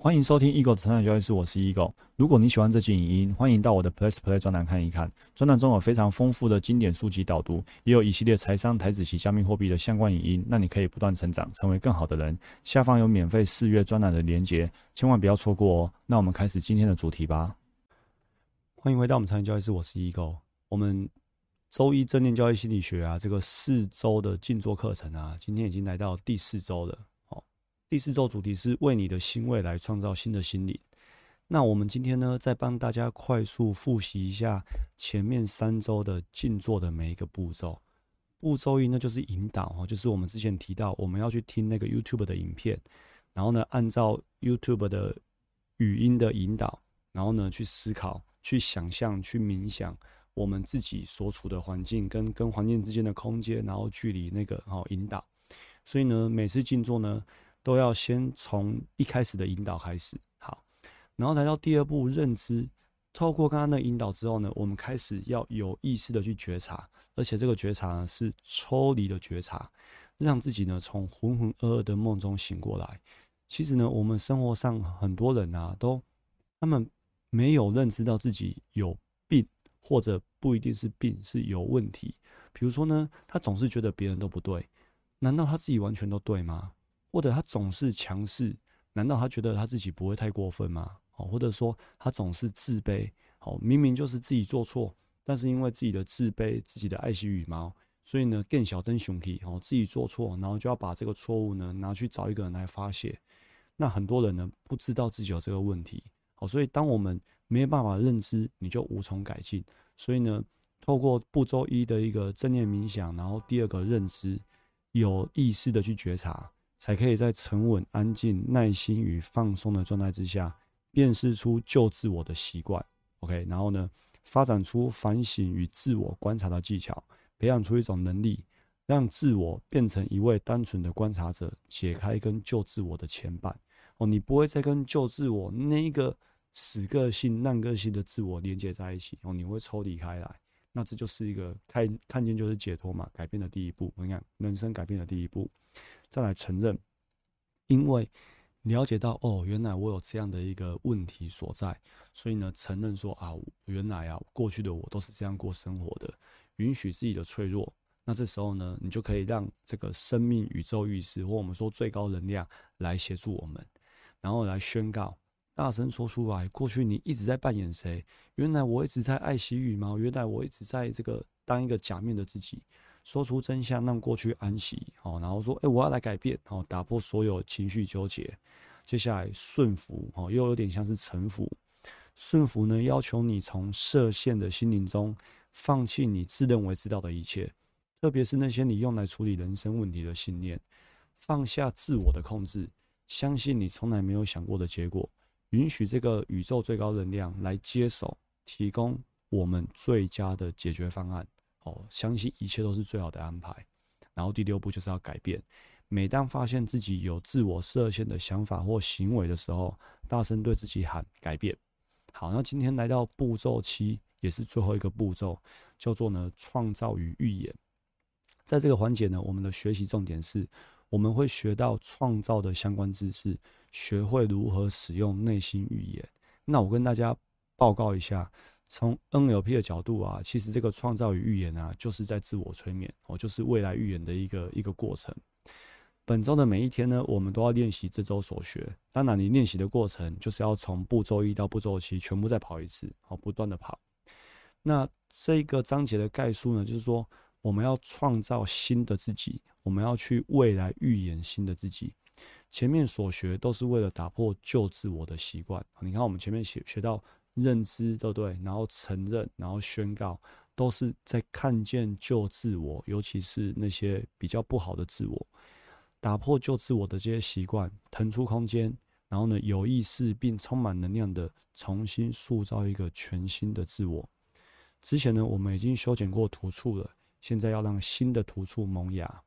欢迎收听 Eagle 的成长交易室，我是 Eagle。如果你喜欢这期影音，欢迎到我的 Plus Play 专栏看一看。专栏中有非常丰富的经典书籍导读，也有一系列财商、台子及加密货币的相关影音，让你可以不断成长，成为更好的人。下方有免费试阅专栏的连结，千万不要错过哦。那我们开始今天的主题吧。欢迎回到我们成长交易室，我是 Eagle。我们周一正念交易心理学啊，这个四周的静坐课程啊，今天已经来到第四周了。第四周主题是为你的新未来创造新的心灵。那我们今天呢，再帮大家快速复习一下前面三周的静坐的每一个步骤。步骤一呢，就是引导哦，就是我们之前提到，我们要去听那个 YouTube 的影片，然后呢，按照 YouTube 的语音的引导，然后呢，去思考、去想象、去冥想我们自己所处的环境跟跟环境之间的空间，然后距离那个哦引导。所以呢，每次静坐呢。都要先从一开始的引导开始，好，然后来到第二步认知，透过刚刚的引导之后呢，我们开始要有意识的去觉察，而且这个觉察呢是抽离的觉察，让自己呢从浑浑噩噩的梦中醒过来。其实呢，我们生活上很多人啊，都他们没有认知到自己有病，或者不一定是病，是有问题。比如说呢，他总是觉得别人都不对，难道他自己完全都对吗？或者他总是强势，难道他觉得他自己不会太过分吗？哦，或者说他总是自卑，哦，明明就是自己做错，但是因为自己的自卑、自己的爱惜羽毛，所以呢更小灯熊皮，哦，自己做错，然后就要把这个错误呢拿去找一个人来发泄。那很多人呢不知道自己有这个问题，哦，所以当我们没有办法认知，你就无从改进。所以呢，透过步骤一的一个正念冥想，然后第二个认知，有意识的去觉察。才可以在沉稳、安静、耐心与放松的状态之下，辨识出救自我的习惯。OK，然后呢，发展出反省与自我观察的技巧，培养出一种能力，让自我变成一位单纯的观察者，解开跟救自我的牵绊。哦，你不会再跟救自我那一个死个性、烂个性的自我连接在一起。哦，你会抽离开来。那这就是一个看看见就是解脱嘛，改变的第一步。你看，人生改变的第一步。再来承认，因为了解到哦，原来我有这样的一个问题所在，所以呢，承认说啊，原来啊，过去的我都是这样过生活的，允许自己的脆弱。那这时候呢，你就可以让这个生命、宇宙意识或我们说最高能量来协助我们，然后来宣告，大声说出来：过去你一直在扮演谁？原来我一直在爱惜羽毛，原来我一直在这个当一个假面的自己。说出真相，让过去安息，好，然后说，哎，我要来改变，好，打破所有情绪纠结。接下来顺服，哦，又有点像是臣服。顺服呢，要求你从设限的心灵中放弃你自认为知道的一切，特别是那些你用来处理人生问题的信念，放下自我的控制，相信你从来没有想过的结果，允许这个宇宙最高能量来接手，提供我们最佳的解决方案。哦，相信一切都是最好的安排。然后第六步就是要改变。每当发现自己有自我设限的想法或行为的时候，大声对自己喊“改变”。好，那今天来到步骤七，也是最后一个步骤，叫做呢创造与预言。在这个环节呢，我们的学习重点是，我们会学到创造的相关知识，学会如何使用内心语言。那我跟大家报告一下。从 NLP 的角度啊，其实这个创造与预言啊，就是在自我催眠哦，就是未来预言的一个一个过程。本周的每一天呢，我们都要练习这周所学。当然，你练习的过程就是要从步骤一到步骤七全部再跑一次，好，不断的跑。那这个章节的概述呢，就是说我们要创造新的自己，我们要去未来预言新的自己。前面所学都是为了打破旧自我的习惯。你看，我们前面学学到。认知对不对？然后承认，然后宣告，都是在看见旧自我，尤其是那些比较不好的自我，打破旧自我的这些习惯，腾出空间，然后呢，有意识并充满能量的重新塑造一个全新的自我。之前呢，我们已经修剪过突触了，现在要让新的突触萌芽。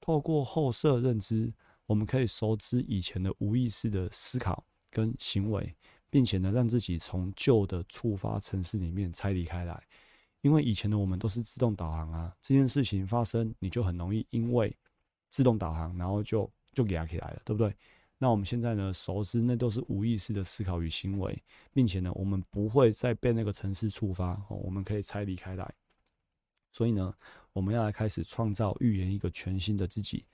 透过后设认知，我们可以熟知以前的无意识的思考跟行为。并且呢，让自己从旧的触发城市里面拆离开来，因为以前的我们都是自动导航啊，这件事情发生，你就很容易因为自动导航，然后就就给它起来了，对不对？那我们现在呢，熟知那都是无意识的思考与行为，并且呢，我们不会再被那个城市触发哦，我们可以拆离开来。所以呢，我们要来开始创造、预言一个全新的自己，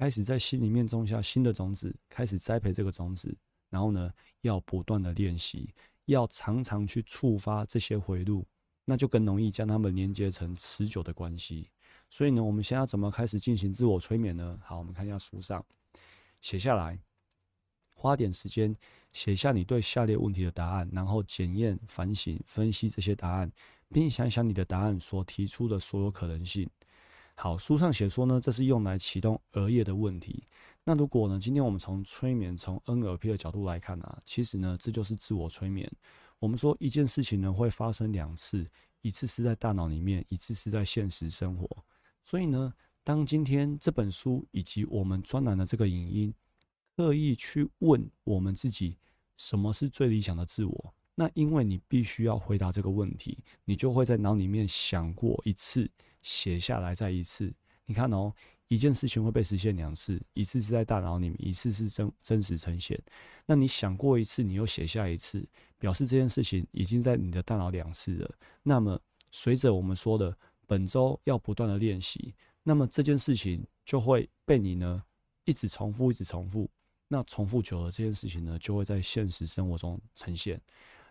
开始在心里面种下新的种子，开始栽培这个种子。然后呢，要不断的练习，要常常去触发这些回路，那就更容易将它们连接成持久的关系。所以呢，我们现在怎么开始进行自我催眠呢？好，我们看一下书上写下来，花点时间写下你对下列问题的答案，然后检验、反省、分析这些答案，并想想你的答案所提出的所有可能性。好，书上写说呢，这是用来启动额叶的问题。那如果呢，今天我们从催眠、从 NLP 的角度来看啊，其实呢，这就是自我催眠。我们说一件事情呢会发生两次，一次是在大脑里面，一次是在现实生活。所以呢，当今天这本书以及我们专栏的这个影音，刻意去问我们自己，什么是最理想的自我？那因为你必须要回答这个问题，你就会在脑里面想过一次，写下来再一次。你看哦，一件事情会被实现两次，一次是在大脑里面，一次是真真实呈现。那你想过一次，你又写下一次，表示这件事情已经在你的大脑两次了。那么随着我们说的。本周要不断的练习，那么这件事情就会被你呢一直重复，一直重复。那重复久了，这件事情呢就会在现实生活中呈现。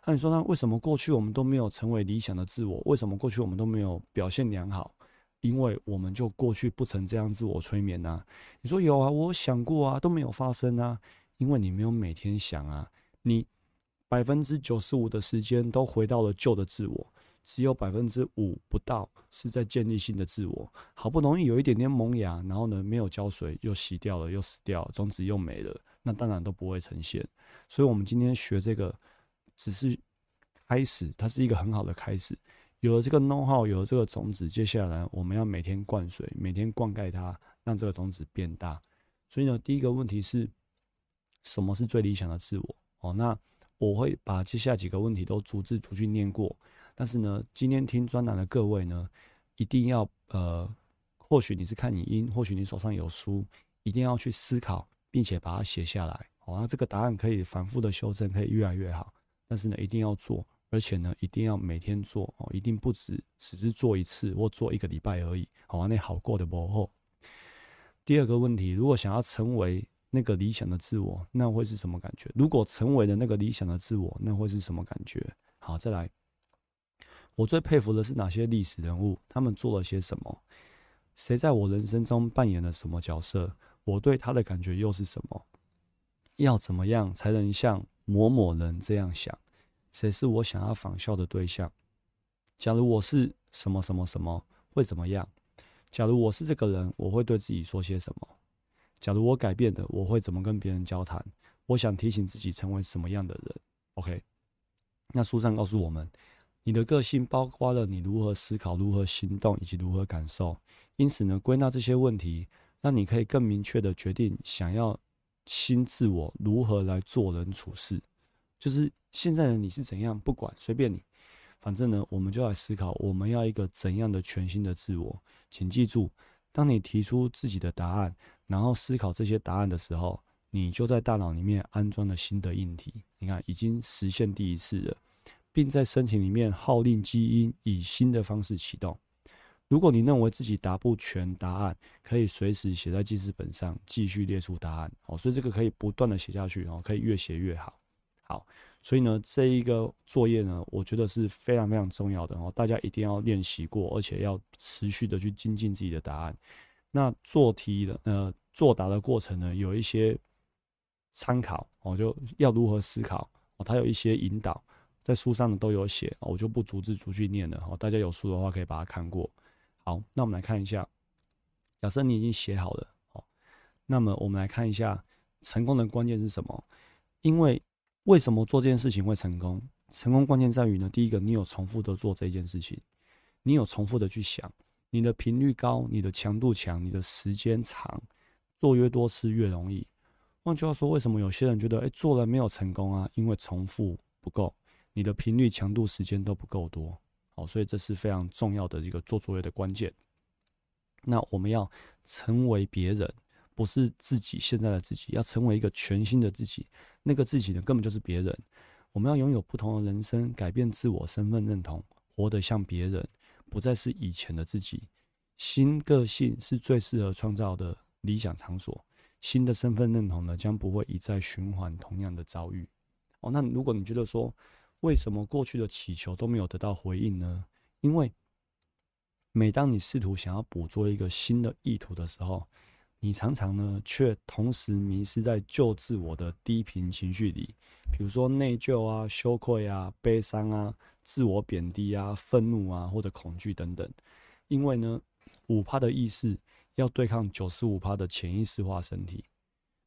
那你说，那为什么过去我们都没有成为理想的自我？为什么过去我们都没有表现良好？因为我们就过去不曾这样自我催眠呐。你说有啊，我想过啊，都没有发生啊。因为你没有每天想啊，你百分之九十五的时间都回到了旧的自我。只有百分之五不到是在建立新的自我，好不容易有一点点萌芽，然后呢没有浇水又洗掉了，又死掉，种子又没了，那当然都不会呈现。所以，我们今天学这个只是开始，它是一个很好的开始。有了这个 know how，有了这个种子，接下来我们要每天灌水，每天灌溉它，让这个种子变大。所以呢，第一个问题是什么是最理想的自我？哦，那我会把接下来几个问题都逐字逐句念过。但是呢，今天听专栏的各位呢，一定要呃，或许你是看影音，或许你手上有书，一定要去思考，并且把它写下来。好，那这个答案可以反复的修正，可以越来越好。但是呢，一定要做，而且呢，一定要每天做哦，一定不止只是做一次或做一个礼拜而已。好，那好过的不后。第二个问题，如果想要成为那个理想的自我，那会是什么感觉？如果成为了那个理想的自我，那会是什么感觉？好，再来。我最佩服的是哪些历史人物？他们做了些什么？谁在我人生中扮演了什么角色？我对他的感觉又是什么？要怎么样才能像某某人这样想？谁是我想要仿效的对象？假如我是什么什么什么，会怎么样？假如我是这个人，我会对自己说些什么？假如我改变了，我会怎么跟别人交谈？我想提醒自己成为什么样的人？OK，那书上告诉我们。你的个性包括了你如何思考、如何行动以及如何感受。因此呢，归纳这些问题，让你可以更明确的决定想要新自我如何来做人处事。就是现在的你是怎样，不管随便你，反正呢，我们就来思考我们要一个怎样的全新的自我。请记住，当你提出自己的答案，然后思考这些答案的时候，你就在大脑里面安装了新的硬体。你看，已经实现第一次了。并在身体里面号令基因，以新的方式启动。如果你认为自己答不全答案，可以随时写在记事本上，继续列出答案。哦，所以这个可以不断的写下去，哦，可以越写越好。好，所以呢，这一个作业呢，我觉得是非常非常重要的哦，大家一定要练习过，而且要持续的去精进自己的答案。那做题的呃作答的过程呢，有一些参考哦，就要如何思考哦，它有一些引导。在书上呢都有写，我就不逐字逐句念了。哦，大家有书的话可以把它看过。好，那我们来看一下，假设你已经写好了，哦，那么我们来看一下成功的关键是什么？因为为什么做这件事情会成功？成功关键在于呢，第一个，你有重复的做这件事情，你有重复的去想，你的频率高，你的强度强，你的时间长，做越多次越容易。换句话说，为什么有些人觉得，哎，做了没有成功啊？因为重复不够。你的频率、强度、时间都不够多，好，所以这是非常重要的一个做作业的关键。那我们要成为别人，不是自己现在的自己，要成为一个全新的自己。那个自己呢，根本就是别人。我们要拥有不同的人生，改变自我身份认同，活得像别人，不再是以前的自己。新个性是最适合创造的理想场所。新的身份认同呢，将不会一再循环同样的遭遇。哦，那如果你觉得说，为什么过去的祈求都没有得到回应呢？因为每当你试图想要捕捉一个新的意图的时候，你常常呢却同时迷失在旧自我的低频情绪里，比如说内疚啊、羞愧啊、悲伤啊、自我贬低啊、愤怒啊或者恐惧等等。因为呢，五趴的意识要对抗九十五趴的潜意识化身体，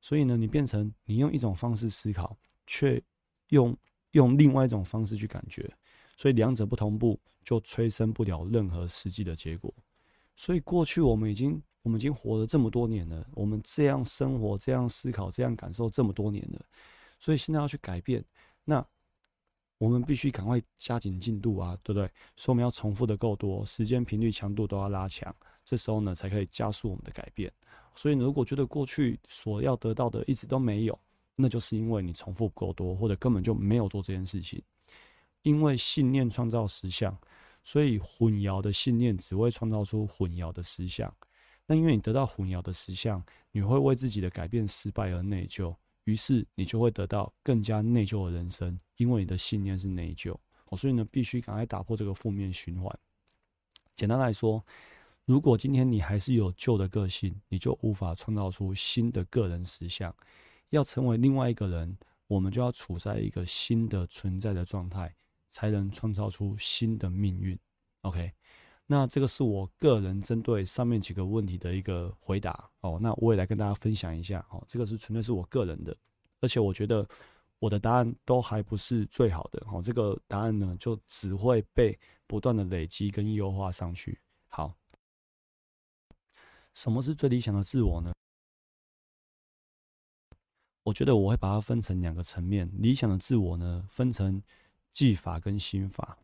所以呢，你变成你用一种方式思考，却用用另外一种方式去感觉。所以两者不同步，就催生不了任何实际的结果。所以过去我们已经我们已经活了这么多年了，我们这样生活、这样思考、这样感受这么多年了，所以现在要去改变，那我们必须赶快加紧进度啊，对不对？所以我们要重复的够多，时间、频率、强度都要拉强，这时候呢才可以加速我们的改变。所以如果觉得过去所要得到的一直都没有，那就是因为你重复不够多，或者根本就没有做这件事情。因为信念创造实相，所以混淆的信念只会创造出混淆的实相。那因为你得到虎鸟的实相，你会为自己的改变失败而内疚，于是你就会得到更加内疚的人生。因为你的信念是内疚，所以呢，必须赶快打破这个负面循环。简单来说，如果今天你还是有旧的个性，你就无法创造出新的个人实相。要成为另外一个人，我们就要处在一个新的存在的状态。才能创造出新的命运。OK，那这个是我个人针对上面几个问题的一个回答哦。那我也来跟大家分享一下哦。这个是纯粹是我个人的，而且我觉得我的答案都还不是最好的哦。这个答案呢，就只会被不断的累积跟优化上去。好，什么是最理想的自我呢？我觉得我会把它分成两个层面。理想的自我呢，分成。技法跟心法，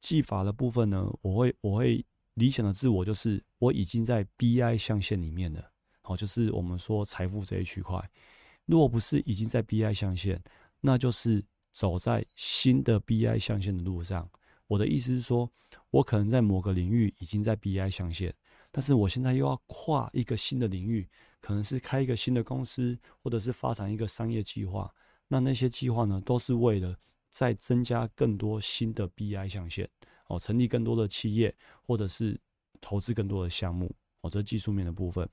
技法的部分呢，我会我会理想的自我就是我已经在 BI 象限里面了，好，就是我们说财富这一区块。如果不是已经在 BI 象限，那就是走在新的 BI 象限的路上。我的意思是说，我可能在某个领域已经在 BI 象限，但是我现在又要跨一个新的领域，可能是开一个新的公司，或者是发展一个商业计划。那那些计划呢，都是为了。再增加更多新的 BI 象限，哦，成立更多的企业，或者是投资更多的项目，哦，这技术面的部分。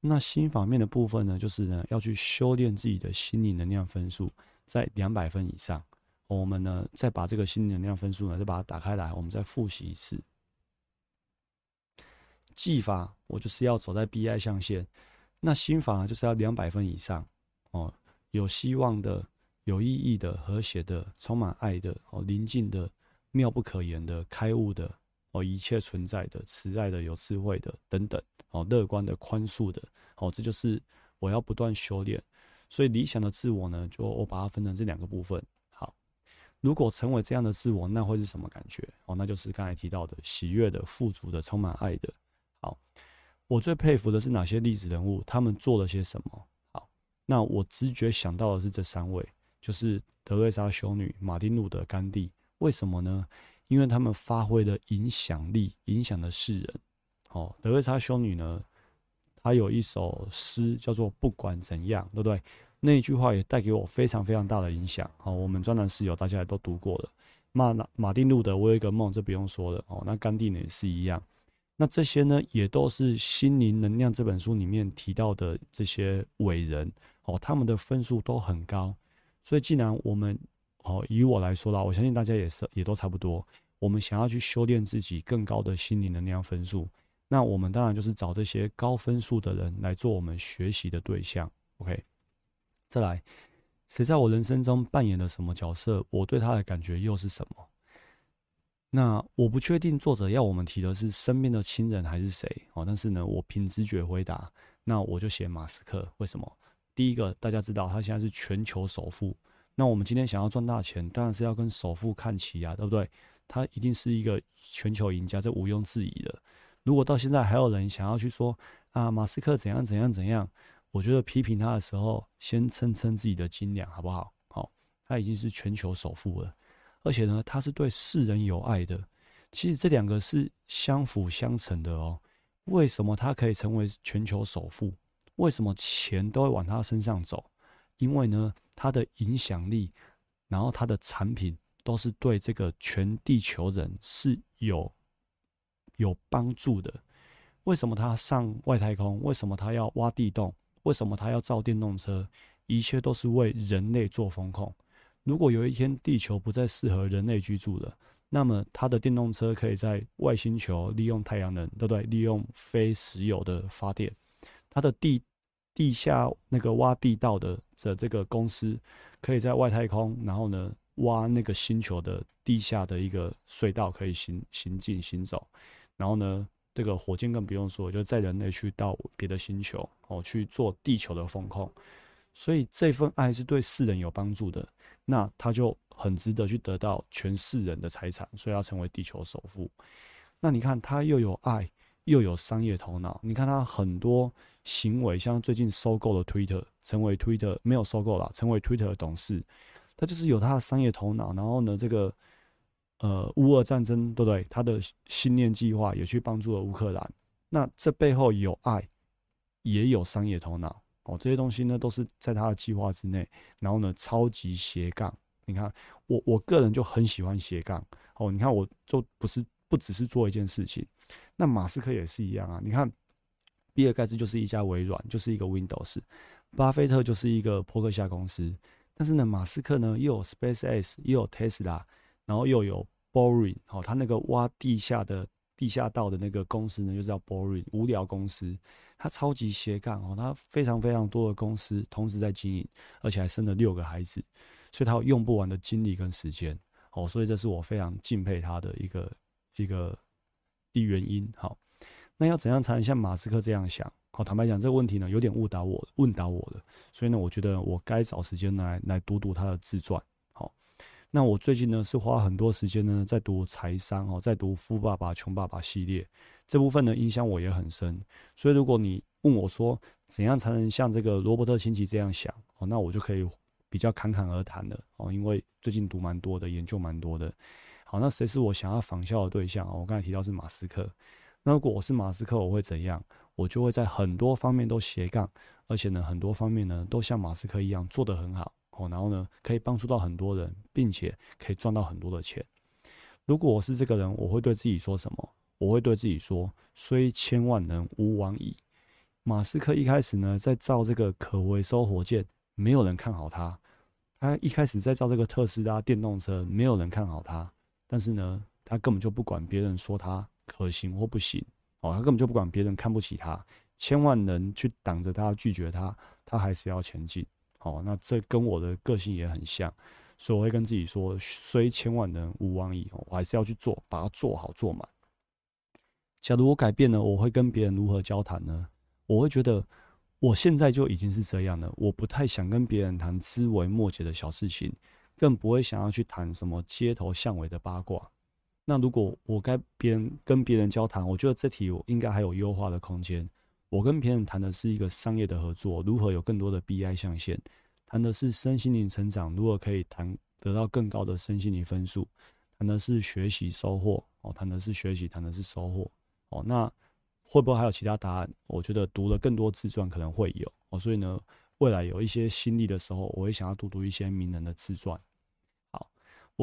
那心法面的部分呢，就是呢要去修炼自己的心理能量分数在两百分以上。我们呢再把这个心理能量分数呢再把它打开来，我们再复习一次。技法我就是要走在 BI 象限，那心法就是要两百分以上，哦，有希望的。有意义的、和谐的、充满爱的、哦，宁静的、妙不可言的、开悟的、哦，一切存在的、慈爱的、有智慧的等等，哦，乐观的、宽恕的，哦，这就是我要不断修炼。所以理想的自我呢，就我把它分成这两个部分。好，如果成为这样的自我，那会是什么感觉？哦，那就是刚才提到的喜悦的、富足的、充满爱的。好，我最佩服的是哪些历史人物？他们做了些什么？好，那我直觉想到的是这三位。就是德瑞莎修女、马丁路德、甘地，为什么呢？因为他们发挥的影响力，影响了世人。哦，德瑞莎修女呢，她有一首诗叫做“不管怎样”，对不对？那一句话也带给我非常非常大的影响。哦，我们专栏室友大家也都读过了。马马丁路德，我有一个梦，这不用说了。哦，那甘地呢也是一样。那这些呢，也都是《心灵能量》这本书里面提到的这些伟人。哦，他们的分数都很高。所以，既然我们哦，以我来说啦，我相信大家也是，也都差不多。我们想要去修炼自己更高的心灵能量分数，那我们当然就是找这些高分数的人来做我们学习的对象。OK，再来，谁在我人生中扮演了什么角色？我对他的感觉又是什么？那我不确定作者要我们提的是身边的亲人还是谁哦，但是呢，我凭直觉回答，那我就写马斯克。为什么？第一个，大家知道他现在是全球首富。那我们今天想要赚大钱，当然是要跟首富看齐啊，对不对？他一定是一个全球赢家，这毋庸置疑的。如果到现在还有人想要去说啊，马斯克怎样怎样怎样，我觉得批评他的时候，先称称自己的斤两，好不好？好，他已经是全球首富了，而且呢，他是对世人有爱的。其实这两个是相辅相成的哦。为什么他可以成为全球首富？为什么钱都会往他身上走？因为呢，他的影响力，然后他的产品都是对这个全地球人是有有帮助的。为什么他上外太空？为什么他要挖地洞？为什么他要造电动车？一切都是为人类做风控。如果有一天地球不再适合人类居住了，那么，他的电动车可以在外星球利用太阳能，对不对？利用非石油的发电。它的地地下那个挖地道的的这个公司，可以在外太空，然后呢，挖那个星球的地下的一个隧道，可以行行进行走。然后呢，这个火箭更不用说，就载人类去到别的星球哦，去做地球的风控。所以这份爱是对世人有帮助的。那他就。很值得去得到全世人的财产，所以要成为地球首富。那你看他又有爱，又有商业头脑。你看他很多行为，像最近收购了 Twitter，成为 Twitter 没有收购了，成为 Twitter 的董事，他就是有他的商业头脑。然后呢，这个呃乌俄战争，对不对？他的信念计划也去帮助了乌克兰。那这背后有爱，也有商业头脑哦。这些东西呢，都是在他的计划之内。然后呢，超级斜杠。你看，我我个人就很喜欢斜杠哦。你看，我就不是不只是做一件事情。那马斯克也是一样啊。你看，比尔盖茨就是一家微软，就是一个 Windows；巴菲特就是一个扑克夏公司。但是呢，马斯克呢又有 SpaceX，又有 Tesla，然后又有 Boring 哦，他那个挖地下的地下道的那个公司呢，就叫 Boring 无聊公司。他超级斜杠哦，他非常非常多的公司同时在经营，而且还生了六个孩子。所以他有用不完的精力跟时间，哦，所以这是我非常敬佩他的一个一个一原因。好，那要怎样才能像马斯克这样想？好，坦白讲，这个问题呢有点误导我，问倒我了。所以呢，我觉得我该找时间来来读读他的自传。好，那我最近呢是花很多时间呢在读财商哦，在读《富爸爸穷爸爸》系列，这部分呢影响我也很深。所以如果你问我说怎样才能像这个罗伯特清崎这样想，哦，那我就可以。比较侃侃而谈的哦，因为最近读蛮多的，研究蛮多的。好，那谁是我想要仿效的对象啊我刚才提到是马斯克。那如果我是马斯克，我会怎样？我就会在很多方面都斜杠，而且呢，很多方面呢都像马斯克一样做得很好哦。然后呢，可以帮助到很多人，并且可以赚到很多的钱。如果我是这个人，我会对自己说什么？我会对自己说：虽千万人，吾往矣。马斯克一开始呢，在造这个可回收火箭。没有人看好他，他一开始在造这个特斯拉电动车，没有人看好他。但是呢，他根本就不管别人说他可行或不行哦，他根本就不管别人看不起他，千万人去挡着他拒绝他，他还是要前进。哦，那这跟我的个性也很像，所以我会跟自己说：虽千万人，吾往矣。我还是要去做，把它做好做满。假如我改变了，我会跟别人如何交谈呢？我会觉得。我现在就已经是这样了，我不太想跟别人谈枝微末节的小事情，更不会想要去谈什么街头巷尾的八卦。那如果我该别人跟别人交谈，我觉得这题我应该还有优化的空间。我跟别人谈的是一个商业的合作，如何有更多的 BI 象限；谈的是身心灵成长，如何可以谈得到更高的身心灵分数；谈的是学习收获，哦，谈的是学习，谈的是收获，哦，那。会不会还有其他答案？我觉得读了更多自传可能会有哦，所以呢，未来有一些心力的时候，我会想要读读一些名人的自传。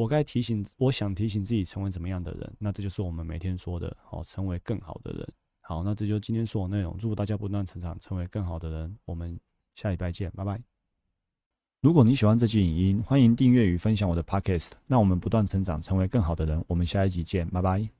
我该提醒，我想提醒自己成为怎么样的人？那这就是我们每天说的哦，成为更好的人。好，那这就是今天所有内容。祝大家不断成长，成为更好的人。我们下礼拜见，拜拜。如果你喜欢这期影音，欢迎订阅与分享我的 podcast。那我们不断成长，成为更好的人。我们下一集见，拜拜。